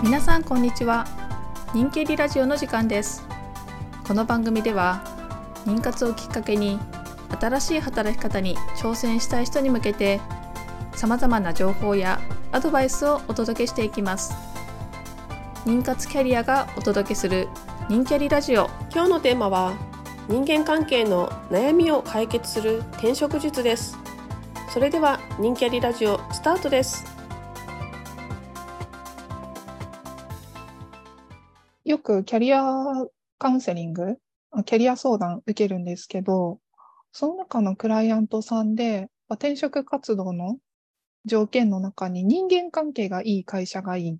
皆さんこんにちは。人気リラジオの時間です。この番組では妊活をきっかけに新しい働き方に挑戦したい人に向けて様々な情報やアドバイスをお届けしていきます。妊活キャリアがお届けする人キャリラジオ。今日のテーマは人間関係の悩みを解決する転職術です。それでは人キャリラジオスタートです。よくキャリアカウンセリング、キャリア相談受けるんですけど、その中のクライアントさんで、転職活動の条件の中に人間関係がいい会社がいいっ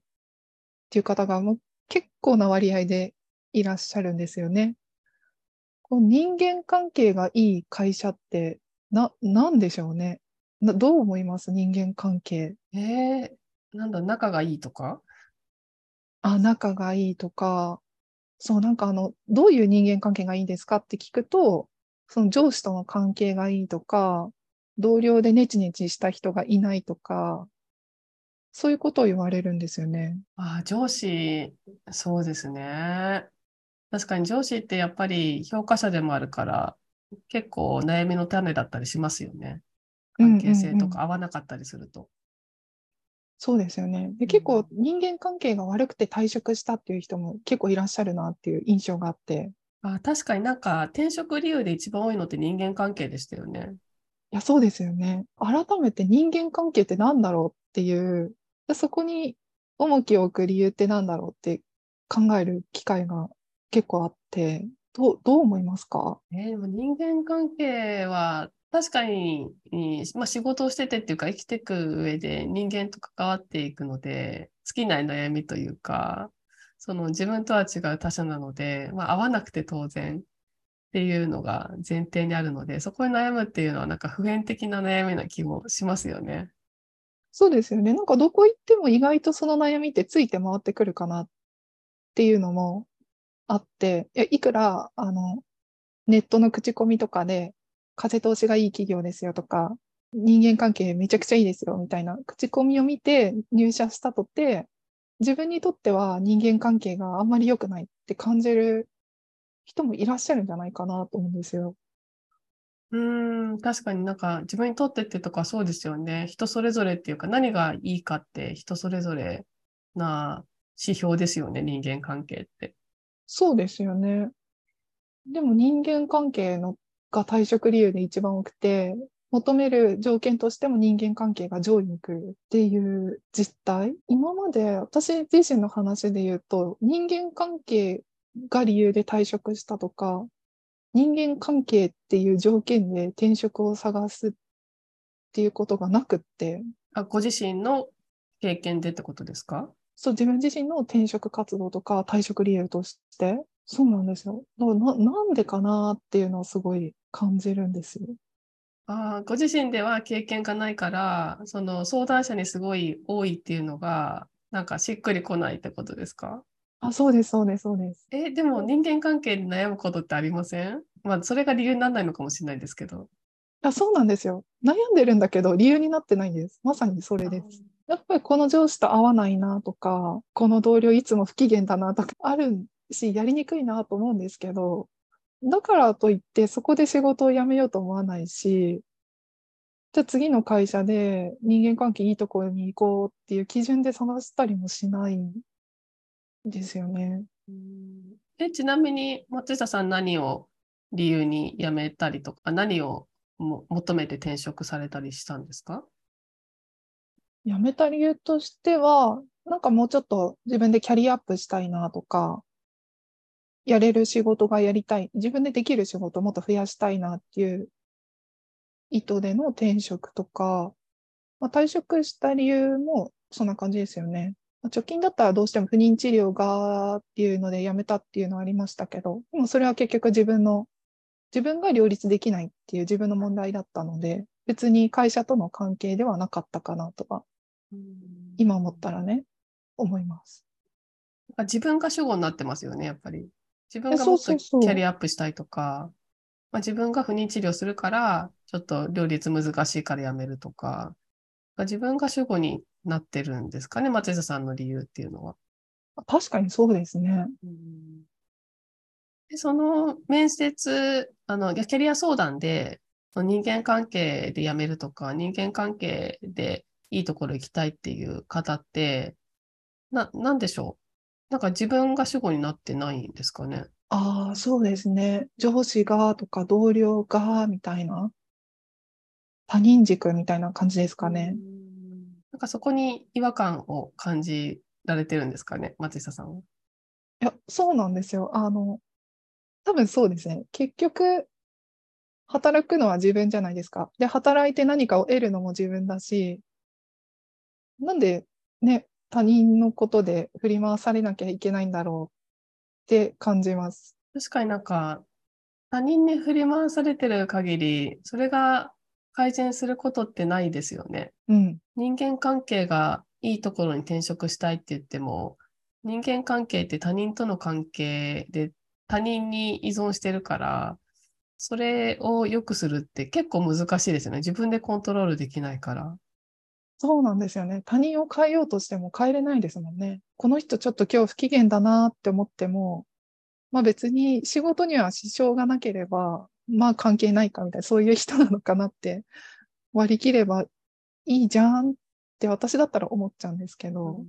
ていう方がもう結構な割合でいらっしゃるんですよね。この人間関係がいい会社ってな、なんでしょうね。どう思います？人間関係。えー、なんだ、仲がいいとか？あ、仲がいいとか、そう、なんかあの、どういう人間関係がいいですかって聞くと、その上司との関係がいいとか、同僚でネチネチした人がいないとか、そういうことを言われるんですよね。あ上司、そうですね。確かに上司ってやっぱり評価者でもあるから、結構悩みの種だったりしますよね。関係性とか合わなかったりすると。そうですよね。で、結構人間関係が悪くて退職したっていう人も結構いらっしゃるなっていう印象があって。あ確かになんか転職理由で一番多いのって人間関係でしたよね。いや、そうですよね。改めて人間関係って何だろうっていう、そこに重きを置く理由って何だろうって考える機会が結構あって、どう、どう思いますか？えー、人間関係は確かに、まあ、仕事をしててっていうか生きていく上で人間と関わっていくので尽きない悩みというかその自分とは違う他者なので、まあ、合わなくて当然っていうのが前提にあるのでそこに悩むっていうのはなんか普遍的な悩みな気もしますよね。そうですよね。なんかどこ行っても意外とその悩みってついて回ってくるかなっていうのもあって、いやいくらあのネットの口コミとかで風通しがいい企業ですよとか、人間関係めちゃくちゃいいですよみたいな口コミを見て入社したとって、自分にとっては人間関係があんまり良くないって感じる人もいらっしゃるんじゃないかなと思うんですよ。うん、確かになんか自分にとってってとかそうですよね。人それぞれっていうか何がいいかって人それぞれな指標ですよね、人間関係って。そうですよね。でも人間関係のが退職理由で一番多くて、求める条件としても人間関係が上位に来るっていう実態。今まで私自身の話で言うと、人間関係が理由で退職したとか、人間関係っていう条件で転職を探すっていうことがなくって。あご自身の経験でってことですか？そう、自分自身の転職活動とか退職理由として。そうなんですよ。ななんでかなっていうのをすごい感じるんですよ。あご自身では経験がないから、その相談者にすごい多いっていうのが、なんかしっくりこないってことですか？あ、そうです、そうです、そうです。え、でも人間関係に悩むことってありません？まあ、それが理由にならないのかもしれないですけど。あ、そうなんですよ。悩んでるんだけど、理由になってないんです。まさにそれです。やっぱりこの上司と合わないなとか、この同僚いつも不機嫌だなとか あるし、やりにくいなと思うんですけど、だからといってそこで仕事を辞めようと思わないし、じゃあ次の会社で人間関係いいところに行こうっていう基準で探したりもしないんですよね。えちなみに松下さん何を理由に辞めたりとか何を求めて転職されたりしたんですか？辞めた理由としてはなんかもうちょっと自分でキャリアアップしたいなとかやれる仕事がやりたい、自分でできる仕事をもっと増やしたいなっていう意図での転職とか、まあ、退職した理由もそんな感じですよね。まあ、貯金だったらどうしても不妊治療がっていうので辞めたっていうのはありましたけど、でもそれは結局自分の、自分が両立できないっていう自分の問題だったので、別に会社との関係ではなかったかなとか、今思ったらね、思います。自分が主語になってますよね、やっぱり。自分がもっとキャリアアップしたいとか、まあ、自分が不妊治療するから、ちょっと両立難しいからやめるとか、自分が主語になってるんですかね、松下さんの理由っていうのは。確かにそうですね。うんでその面接、あの、キャリア相談で、人間関係で辞めるとか、人間関係でいいところ行きたいっていう方って、な、なんでしょう？なんか自分が主語になってないんですかね？ああ、そうですね。上司がとか同僚がみたいな。他人軸みたいな感じですかね。なんかそこに違和感を感じられてるんですかね？松下さんは。いや、そうなんですよ。あの、多分そうですね。結局、働くのは自分じゃないですか。で、働いて何かを得るのも自分だし、なんでね、他人のことで振り回されなきゃいけないんだろうって感じます。確かになんか他人に振り回されてる限り、それが改善することってないですよね。うん。人間関係がいいところに転職したいって言っても、人間関係って他人との関係で他人に依存してるから、それを良くするって結構難しいですよね。自分でコントロールできないから。そうなんですよね。他人を変えようとしても変えれないですもんね。この人ちょっと今日不機嫌だなって思っても、まあ別に仕事には支障がなければ、まあ関係ないかみたいな、そういう人なのかなって割り切ればいいじゃんって私だったら思っちゃうんですけど、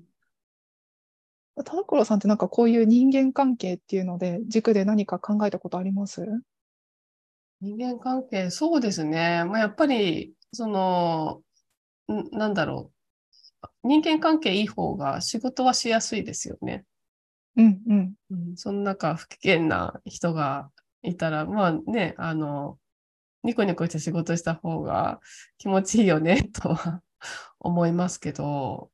田所さんってなんかこういう人間関係っていうので軸で何か考えたことあります？人間関係、そうですね。まあ、やっぱり、その、んなんだろう。人間関係いい方が仕事はしやすいですよね。うんうん。うん、その中不危険な人がいたら、まあね、あの、ニコニコして仕事した方が気持ちいいよね、とは思いますけど、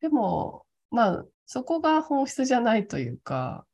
でも、まあ、そこが本質じゃないというか、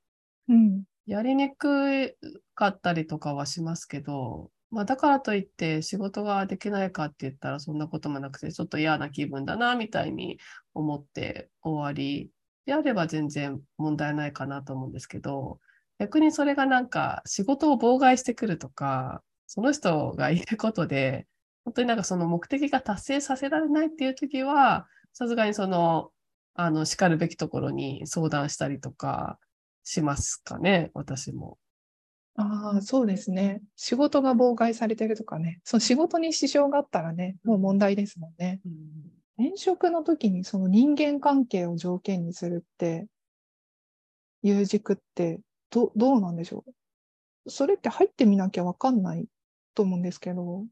うん。やりにくかったりとかはしますけど、まあだからといって仕事ができないかって言ったらそんなこともなくて、ちょっと嫌な気分だな、みたいに思って終わりであれば全然問題ないかなと思うんですけど、逆にそれがなんか仕事を妨害してくるとか、その人がいることで、本当になんかその目的が達成させられないっていう時は、さすがにその、あの、叱るべきところに相談したりとかしますかね、私も。ああ、そうですね。仕事が妨害されてるとかね。その仕事に支障があったらね、もう問題ですもんね。転職の時にその人間関係を条件にするって、いう軸って、ど、どうなんでしょう？それって入ってみなきゃわかんないと思うんですけど。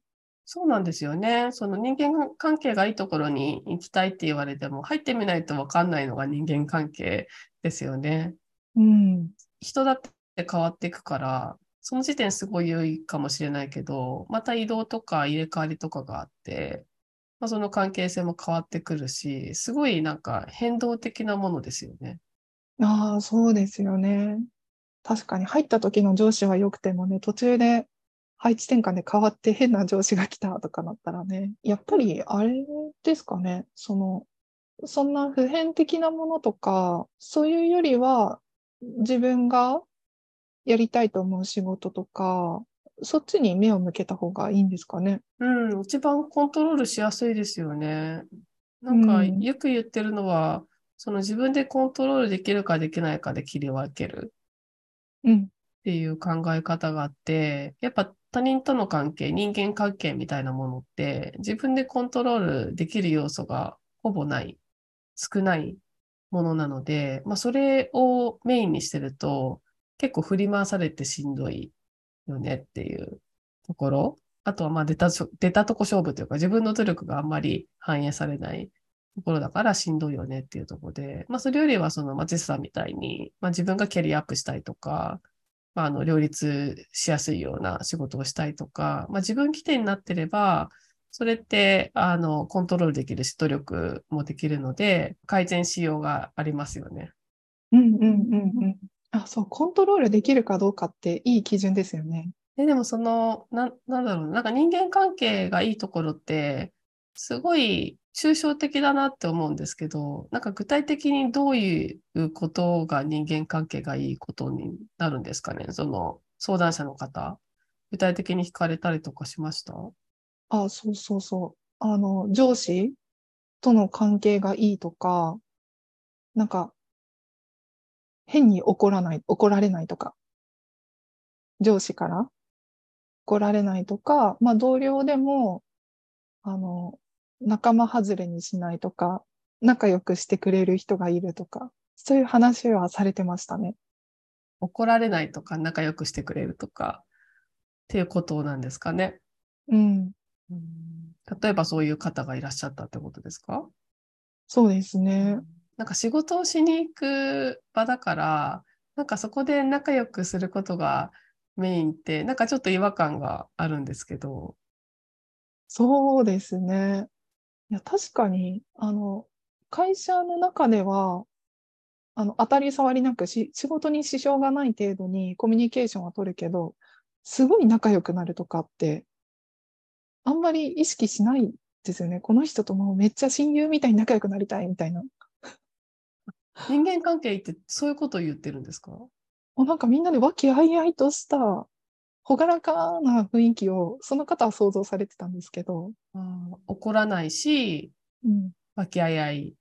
そうなんですよね。その人間関係がいいところに行きたいって言われても、入ってみないとわかんないのが人間関係ですよね。うん。人だって変わっていくから、その時点すごい良いかもしれないけど、また移動とか入れ替わりとかがあって、まあ、その関係性も変わってくるし、すごいなんか変動的なものですよね。ああ、そうですよね。確かに入った時の上司は良くてもね、途中で配置転換で変わって変な上司が来たとかなったらね、やっぱりあれですかね、その、そんな普遍的なものとか、そういうよりは自分がやりたいと思う仕事とか、そっちに目を向けた方がいいんですかね？うん、一番コントロールしやすいですよね。なんか、うんよく言ってるのは、その自分でコントロールできるかできないかで切り分けるうん。っていう考え方があって、やっぱ他人との関係、人間関係みたいなものって、自分でコントロールできる要素がほぼない、少ないものなので、まあそれをメインにしてると、結構振り回されてしんどいよねっていうところ。あとはまあ出た、出たとこ勝負というか自分の努力があんまり反映されないところだからしんどいよねっていうところで、まあそれよりはその松下さんみたいに、まあ自分がキャリアアップしたいとか、まああの両立しやすいような仕事をしたいとか、まあ自分起点になってれば、それって、あの、コントロールできるし、努力もできるので、改善しようがありますよね。うんうんうんうん。あ、そう、コントロールできるかどうかっていい基準ですよね。で、でもその、な、なんだろうな、なんか人間関係がいいところって、すごい抽象的だなって思うんですけど、なんか具体的にどういうことが人間関係がいいことになるんですかね？その相談者の方、具体的に聞かれたりとかしました？あ、そうそうそう。あの、上司との関係がいいとか、なんか、変に怒らない、怒られないとか、上司から。怒られないとか、まあ同僚でも、あの、仲間外れにしないとか、仲良くしてくれる人がいるとか、そういう話はされてましたね。怒られないとか、仲良くしてくれるとか、っていうことなんですかね。うん。例えばそういう方がいらっしゃったってことですか？そうですね。なんか仕事をしに行く場だから、なんかそこで仲良くすることがメインって、なんかちょっと違和感があるんですけど。そうですね。いや、確かに、あの、会社の中では、あの、当たり障りなくし、仕事に支障がない程度にコミュニケーションは取るけど、すごい仲良くなるとかって、あんまり意識しないですよね。この人ともめっちゃ親友みたいに仲良くなりたいみたいな。人間関係ってそういうことを言ってるんですか？もうなんかみんなで和気あいあいとした、朗らかな雰囲気を、その方は想像されてたんですけど、あー怒らないし、うん、和気あいあい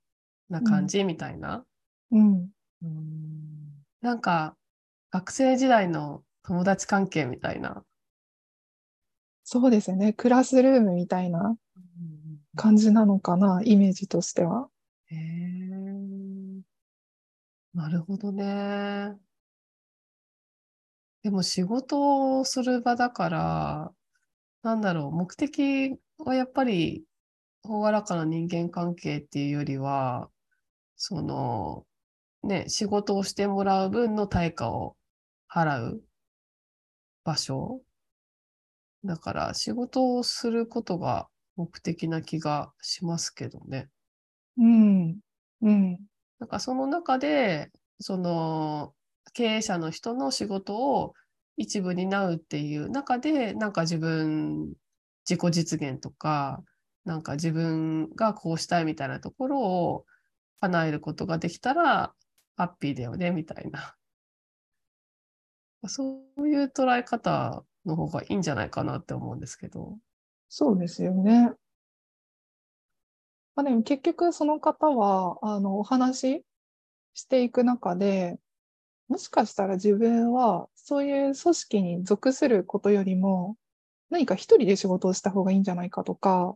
な感じみたいな？うん、なんか、学生時代の友達関係みたいな？そうですよね。クラスルームみたいな感じなのかな、イメージとしては。へえ。なるほどね。でも仕事をする場だから、なんだろう、目的はやっぱり、朗らかな人間関係っていうよりは、その、ね、仕事をしてもらう分の対価を払う場所。だから仕事をすることが目的な気がしますけどね。うん、うん、なんかその中で、その経営者の人の仕事を一部担うっていう中で、なんか自分、自己実現とか、なんか自分がこうしたいみたいなところを叶えることができたら、ハッピーだよね、みたいな。そういう捉え方の方がいいんじゃないかなって思うんですけど。そうですよね。まあ、でも結局その方は、あの、お話ししていく中で、もしかしたら自分はそういう組織に属することよりも、何か一人で仕事をした方がいいんじゃないかとか、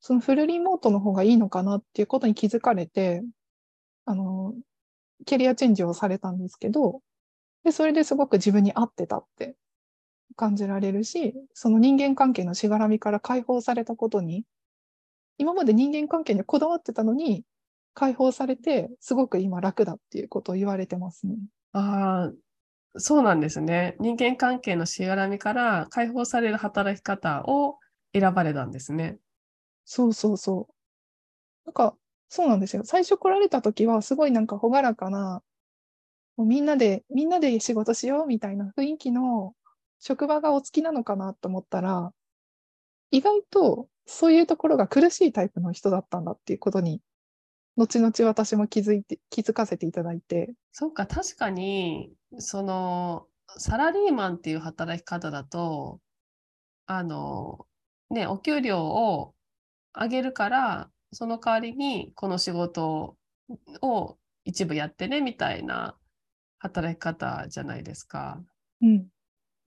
そのフルリモートの方がいいのかなっていうことに気づかれて、あの、キャリアチェンジをされたんですけど、で、それですごく自分に合ってたって感じられるし、その人間関係のしがらみから解放されたことに、今まで人間関係にこだわってたのに、解放されて、すごく今楽だっていうことを言われてますね。ああ、そうなんですね。人間関係のしがらみから解放される働き方を選ばれたんですね。そうそうそう。なんか、そうなんですよ。最初来られた時は、すごいなんか朗らかな、もうみんなで、みんなで仕事しようみたいな雰囲気の職場がお好きなのかなと思ったら、意外とそういうところが苦しいタイプの人だったんだっていうことに、後々私も気づいて、気づかせていただいて、そうか、確かに、その、サラリーマンっていう働き方だと、あの、ね、お給料を上げるから、その代わりにこの仕事を一部やってね、みたいな働き方じゃないですか。うん、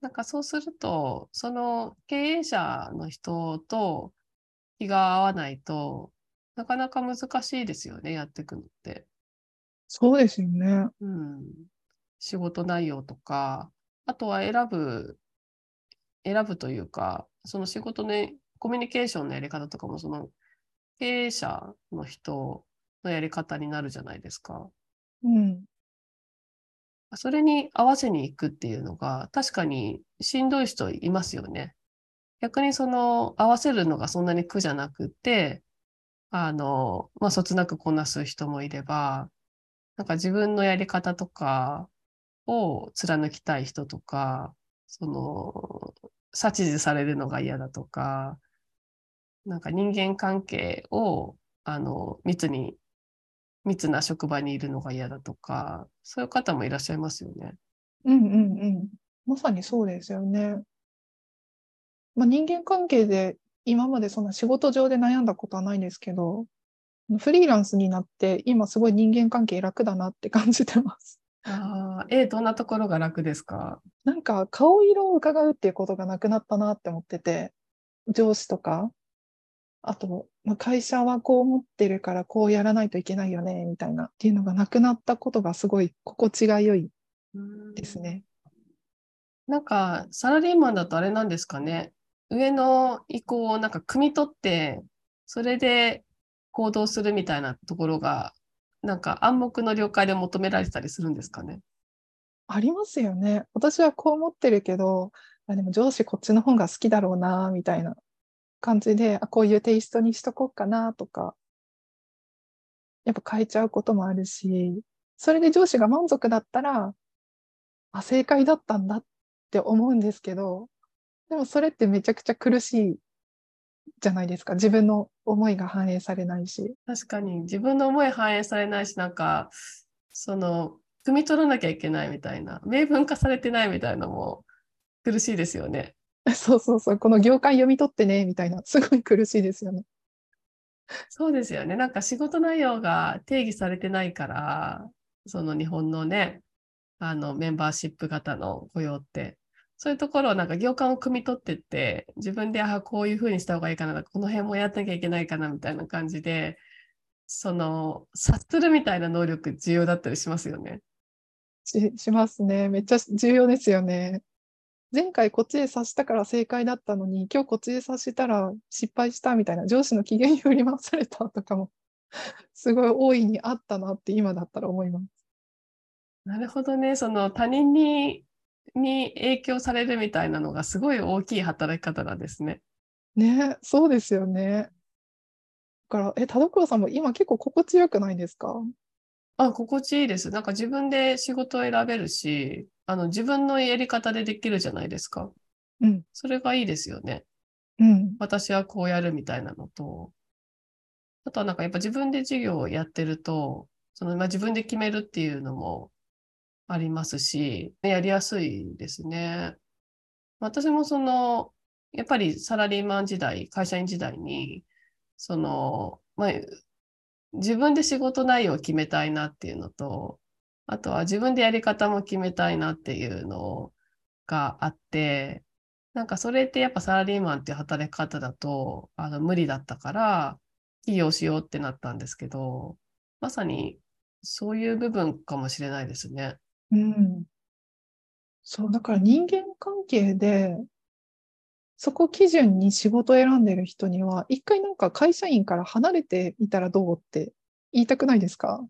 なんかそうすると、その経営者の人と気が合わないとなかなか難しいですよね、やっていくのって。そうですよね。うん。仕事内容とか、あとは選ぶ、選ぶというか、その仕事のコミュニケーションのやり方とかも、その経営者の人のやり方になるじゃないですか。うん。それに合わせに行くっていうのが、確かにしんどい人いますよね。逆にその合わせるのがそんなに苦じゃなくて、あの、まあ、そつなくこなす人もいれば、なんか自分のやり方とかを貫きたい人とか、その、指図されるのが嫌だとか、なんか人間関係を、あの、密に、密な職場にいるのが嫌だとか、そういう方もいらっしゃいますよね。うんうんうん。まさにそうですよね。まあ、人間関係で今までそんな仕事上で悩んだことはないんですけど、フリーランスになって今すごい人間関係楽だなって感じてます。ああ、え、どんなところが楽ですか？なんか顔色を伺うっていうことがなくなったなって思ってて、上司とか、あと、まあ、会社はこう思ってるからこうやらないといけないよね、みたいなっていうのがなくなったことがすごい心地が良いですね。なんか、サラリーマンだとあれなんですかね？上の意向をなんか汲み取って、それで行動するみたいなところが、なんか暗黙の了解で求められたりするんですかね？ありますよね。私はこう思ってるけど、あでも上司こっちの方が好きだろうな、みたいな感じで、あこういうテイストにしとこうかなとか、やっぱ変えちゃうこともあるし、それで上司が満足だったら、あ、正解だったんだって思うんですけど、でもそれってめちゃくちゃ苦しいじゃないですか。自分の思いが反映されないし。確かに自分の思い反映されないし、なんか、その、汲み取らなきゃいけないみたいな、明文化されてないみたいなのも苦しいですよね。そうそうそう、この業界読み取ってね、みたいな、すごい苦しいですよね。そうですよね。なんか仕事内容が定義されてないから、その日本のね、あのメンバーシップ型の雇用って、そういうところをなんか行間を汲み取ってって、自分で、あ、こういうふうにした方がいいかな、この辺もやってなきゃいけないかな、みたいな感じで、その、察するみたいな能力重要だったりしますよね。ししますね。めっちゃ重要ですよね。前回こっちで察したから正解だったのに、今日こっちで察したら失敗したみたいな、上司の機嫌に振り回されたとかも、すごい大いにあったなって今だったら思います。なるほどね。その他人にに影響されるみたいなのがすごい大きい働き方なんですね。ね、そうですよね。だから、え、田所さんも今結構心地よくないですか？あ、心地いいです。なんか自分で仕事を選べるし、あの自分のやり方でできるじゃないですか。うん。それがいいですよね。うん。私はこうやるみたいなのと、あとはなんかやっぱ自分で授業をやってると、そのまあ、自分で決めるっていうのもありますし、やりやすいですね。私もその、やっぱりサラリーマン時代、会社員時代に、その、まあ、自分で仕事内容を決めたいなっていうのと、あとは自分でやり方も決めたいなっていうのがあって、なんかそれってやっぱサラリーマンっていう働き方だとあの無理だったから起業しようってなったんですけど、まさにそういう部分かもしれないですね。うん。そう、だから人間関係で、そこ基準に仕事を選んでる人には、一回なんか会社員から離れてみたらどうって言いたくないですか？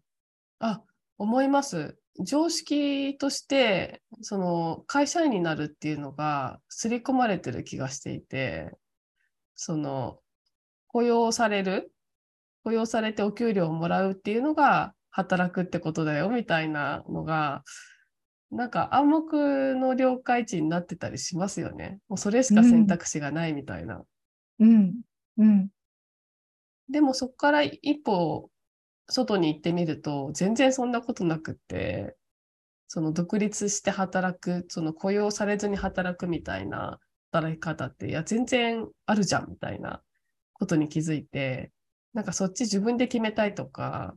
あ、思います。常識として、その会社員になるっていうのが刷り込まれてる気がしていて、その雇用される、雇用されてお給料をもらうっていうのが働くってことだよみたいなのが、なんか暗黙の了解値になってたりしますよね。もうそれしか選択肢がないみたいな。うん。うん。でもそこから一歩外に行ってみると、全然そんなことなくって、その独立して働く、その雇用されずに働くみたいな働き方って、いや、全然あるじゃんみたいなことに気づいて、なんかそっち自分で決めたいとか、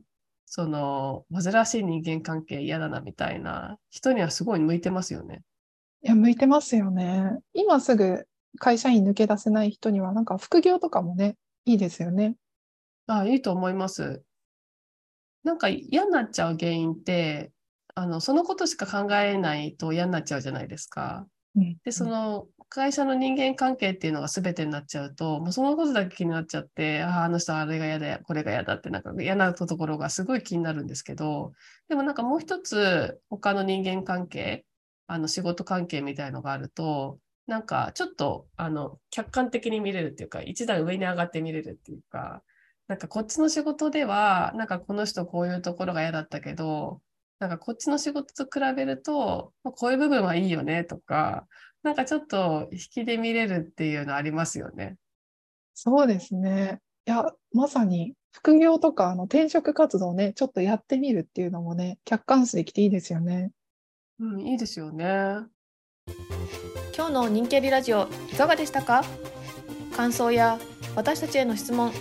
その、煩わしい人間関係嫌だなみたいな人にはすごい向いてますよね。いや、向いてますよね。今すぐ会社員抜け出せない人には、なんか副業とかもね、いいですよね。ああ、いいと思います。なんか嫌になっちゃう原因って、あの、そのことしか考えないと嫌になっちゃうじゃないですか。で、その会社の人間関係っていうのが全てになっちゃうと、もうそのことだけ気になっちゃって、ああ、あの人あれが嫌だ、これが嫌だって、なんか嫌なところがすごい気になるんですけど、でもなんかもう一つ他の人間関係、あの仕事関係みたいのがあると、なんかちょっとあの客観的に見れるっていうか、一段上に上がって見れるっていうか、なんかこっちの仕事では、なんかこの人こういうところが嫌だったけど、なんかこっちの仕事と比べると、こういう部分はいいよねとか、なんかちょっと引きで見れるっていうのありますよね。そうですね。いや、まさに副業とかあの転職活動ね、ちょっとやってみるっていうのもね、客観視できていいですよね。うん、いいですよね。今日の人気ありラジオいかがでしたか？感想や私たちへの質問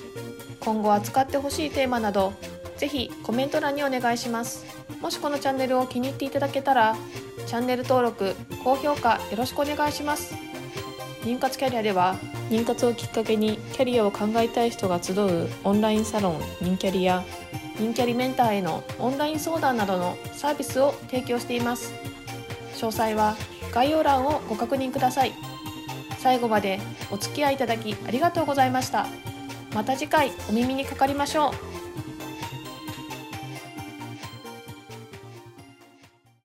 今後扱ってほしいテーマなどぜひコメント欄にお願いします。もしこのチャンネルを気に入っていただけたらチャンネル登録高評価よろしくお願いします。妊活キャリアでは妊活をきっかけにキャリアを考えたい人が集うオンラインサロン妊キャリや妊キャリメンターへのオンライン相談などのサービスを提供しています。詳細は概要欄をご確認ください。最後までお付き合いいただきありがとうございました。また次回お耳にかかりましょう。